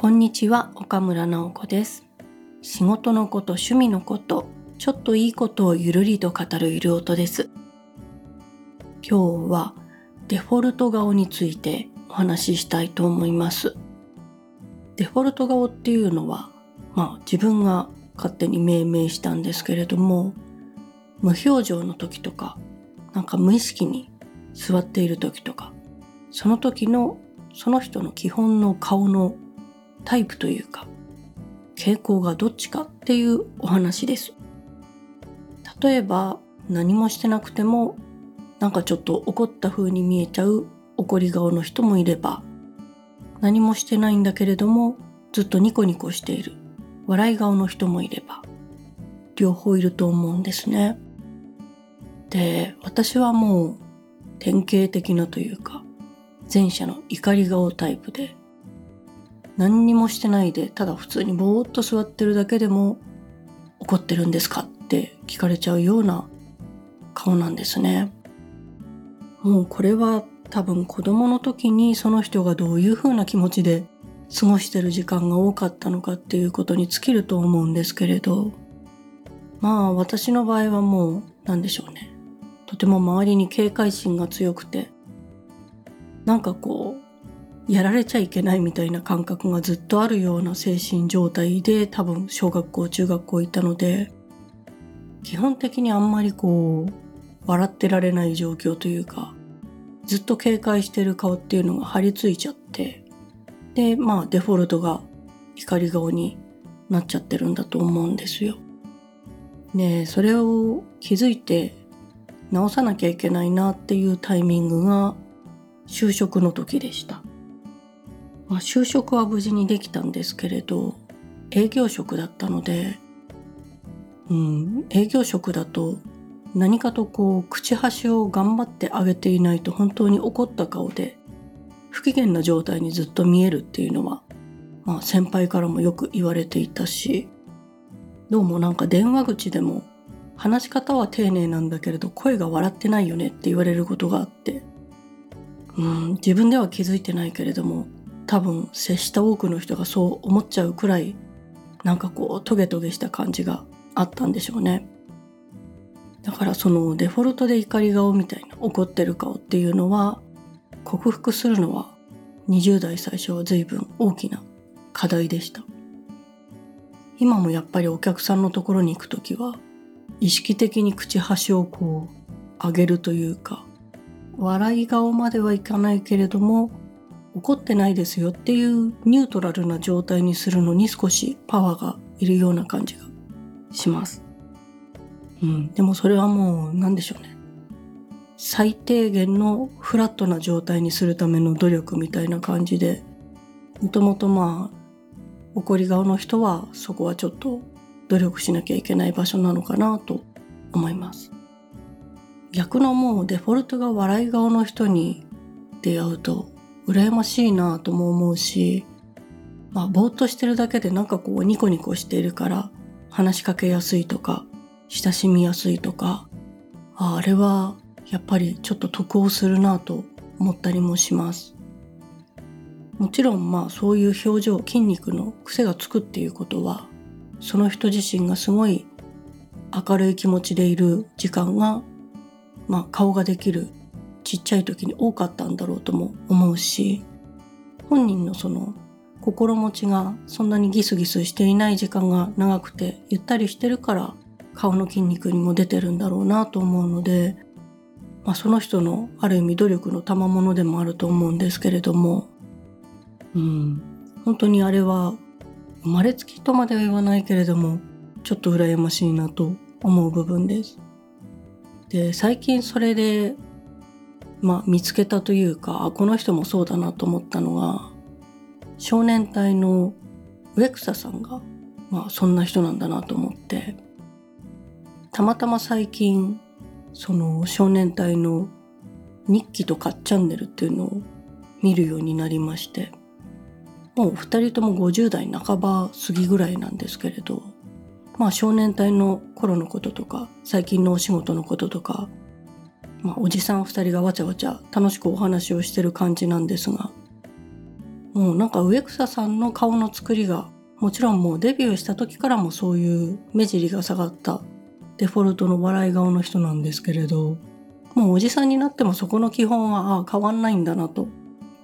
こんにちは岡村直子です。仕事のこと趣味のことちょっといいことをゆるりと語るゆる音です。今日はデフォルト顔についてお話ししたいと思います。デフォルト顔っていうのはまあ自分が勝手に命名したんですけれども無表情の時とかなんか無意識に座っている時とかその時のその人の基本の顔のタイプというか傾向がどっちかっていうお話です。例えば何もしてなくてもなんかちょっと怒った風に見えちゃう怒り顔の人もいれば何もしてないんだけれどもずっとニコニコしている笑い顔の人もいれば両方いると思うんですね。で私はもう典型的なというか前者の怒り顔タイプで何にもしてないでただ普通にぼーっと座ってるだけでも怒ってるんですかって聞かれちゃうような顔なんですね。もうこれは多分子供の時にその人がどういう風な気持ちで過ごしてる時間が多かったのかっていうことに尽きると思うんですけれど。まあ私の場合はもう何でしょうね。とても周りに警戒心が強くて。なんかこうやられちゃいけないみたいな感覚がずっとあるような精神状態で多分小学校中学校行ったので基本的にあんまりこう笑ってられない状況というかずっと警戒してる顔っていうのが張り付いちゃってでまあデフォルトが怒り顔になっちゃってるんだと思うんですよ。でそれを気づいて直さなきゃいけないなっていうタイミングが就職の時でした。まあ、就職は無事にできたんですけれど営業職だったので、うん、営業職だと何かとこう口端を頑張ってあげていないと本当に怒った顔で不機嫌な状態にずっと見えるっていうのは、まあ、先輩からもよく言われていたしどうもなんか電話口でも話し方は丁寧なんだけれど声が笑ってないよねって言われることがあってうん自分では気づいてないけれども多分接した多くの人がそう思っちゃうくらいなんかこうトゲトゲした感じがあったんでしょうね。だからそのデフォルトで怒り顔みたいな怒ってる顔っていうのは克服するのは20代最初は随分大きな課題でした今もやっぱりお客さんのところに行く時は意識的に口端をこう上げるというか笑い顔まではいかないけれども怒ってないですよっていうニュートラルな状態にするのに少しパワーがいるような感じがします。うん、でもそれはもう何でしょうね。最低限のフラットな状態にするための努力みたいな感じでもともとまあ怒り顔の人はそこはちょっと努力しなきゃいけない場所なのかなと思います。逆のもうデフォルトが笑い顔の人に出会うと羨ましいなとも思うしまあぼーっとしてるだけでなんかこうニコニコしているから話しかけやすいとか親しみやすいとかああれはやっぱりちょっと得をするなと思ったりもします。もちろんまあそういう表情筋肉の癖がつくっていうことはその人自身がすごい明るい気持ちでいる時間が、まあ、顔ができるちっちゃい時に多かったんだろうとも思うし本人のその心持ちがそんなにギスギスしていない時間が長くてゆったりしてるから顔の筋肉にも出てるんだろうなと思うので、まあ、その人のある意味努力の賜物でもあると思うんですけれども、うん、本当にあれは生まれつきとまでは言わないけれどもちょっと羨ましいなと思う部分です。で最近それで、まあ、見つけたというかこの人もそうだなと思ったのが少年隊の植草さんが、まあ、そんな人なんだなと思ってたまたま最近その少年隊の日記とかチャンネルっていうのを見るようになりましてもう2人とも50代半ば過ぎぐらいなんですけれどまあ少年隊の頃のこととか最近のお仕事のこととか、まあ、おじさん2人がわちゃわちゃ楽しくお話をしてる感じなんですがもうなんか植草さんの顔の作りがもちろんもうデビューした時からもそういう目尻が下がったデフォルトの笑い顔の人なんですけれどもうおじさんになってもそこの基本はああ変わんないんだなと。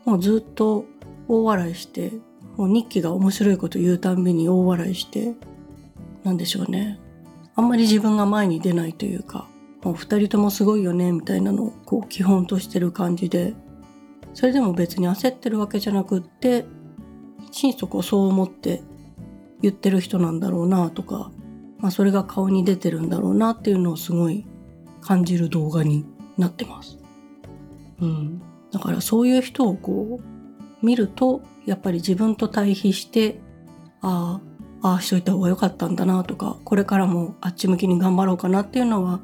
もうずっと大笑いしてもう日記が面白いこと言うたんびに大笑いしてなんでしょうね。あんまり自分が前に出ないというかもう二人ともすごいよねみたいなのをこう基本としてる感じでそれでも別に焦ってるわけじゃなくって心底そう思って言ってる人なんだろうなとか、まあ、それが顔に出てるんだろうなっていうのをすごい感じる動画になってます。うん、だからそういう人をこう見るとやっぱり自分と対比してああああしといた方が良かったんだなとかこれからもあっち向きに頑張ろうかなっていうのは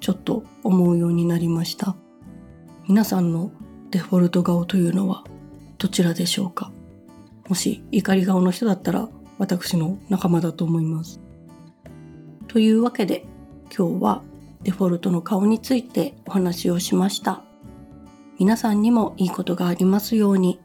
ちょっと思うようになりました。皆さんのデフォルト顔というのはどちらでしょうか？もし怒り顔の人だったら私の仲間だと思います。というわけで今日はデフォルトの顔についてお話をしました。皆さんにもいいことがありますように。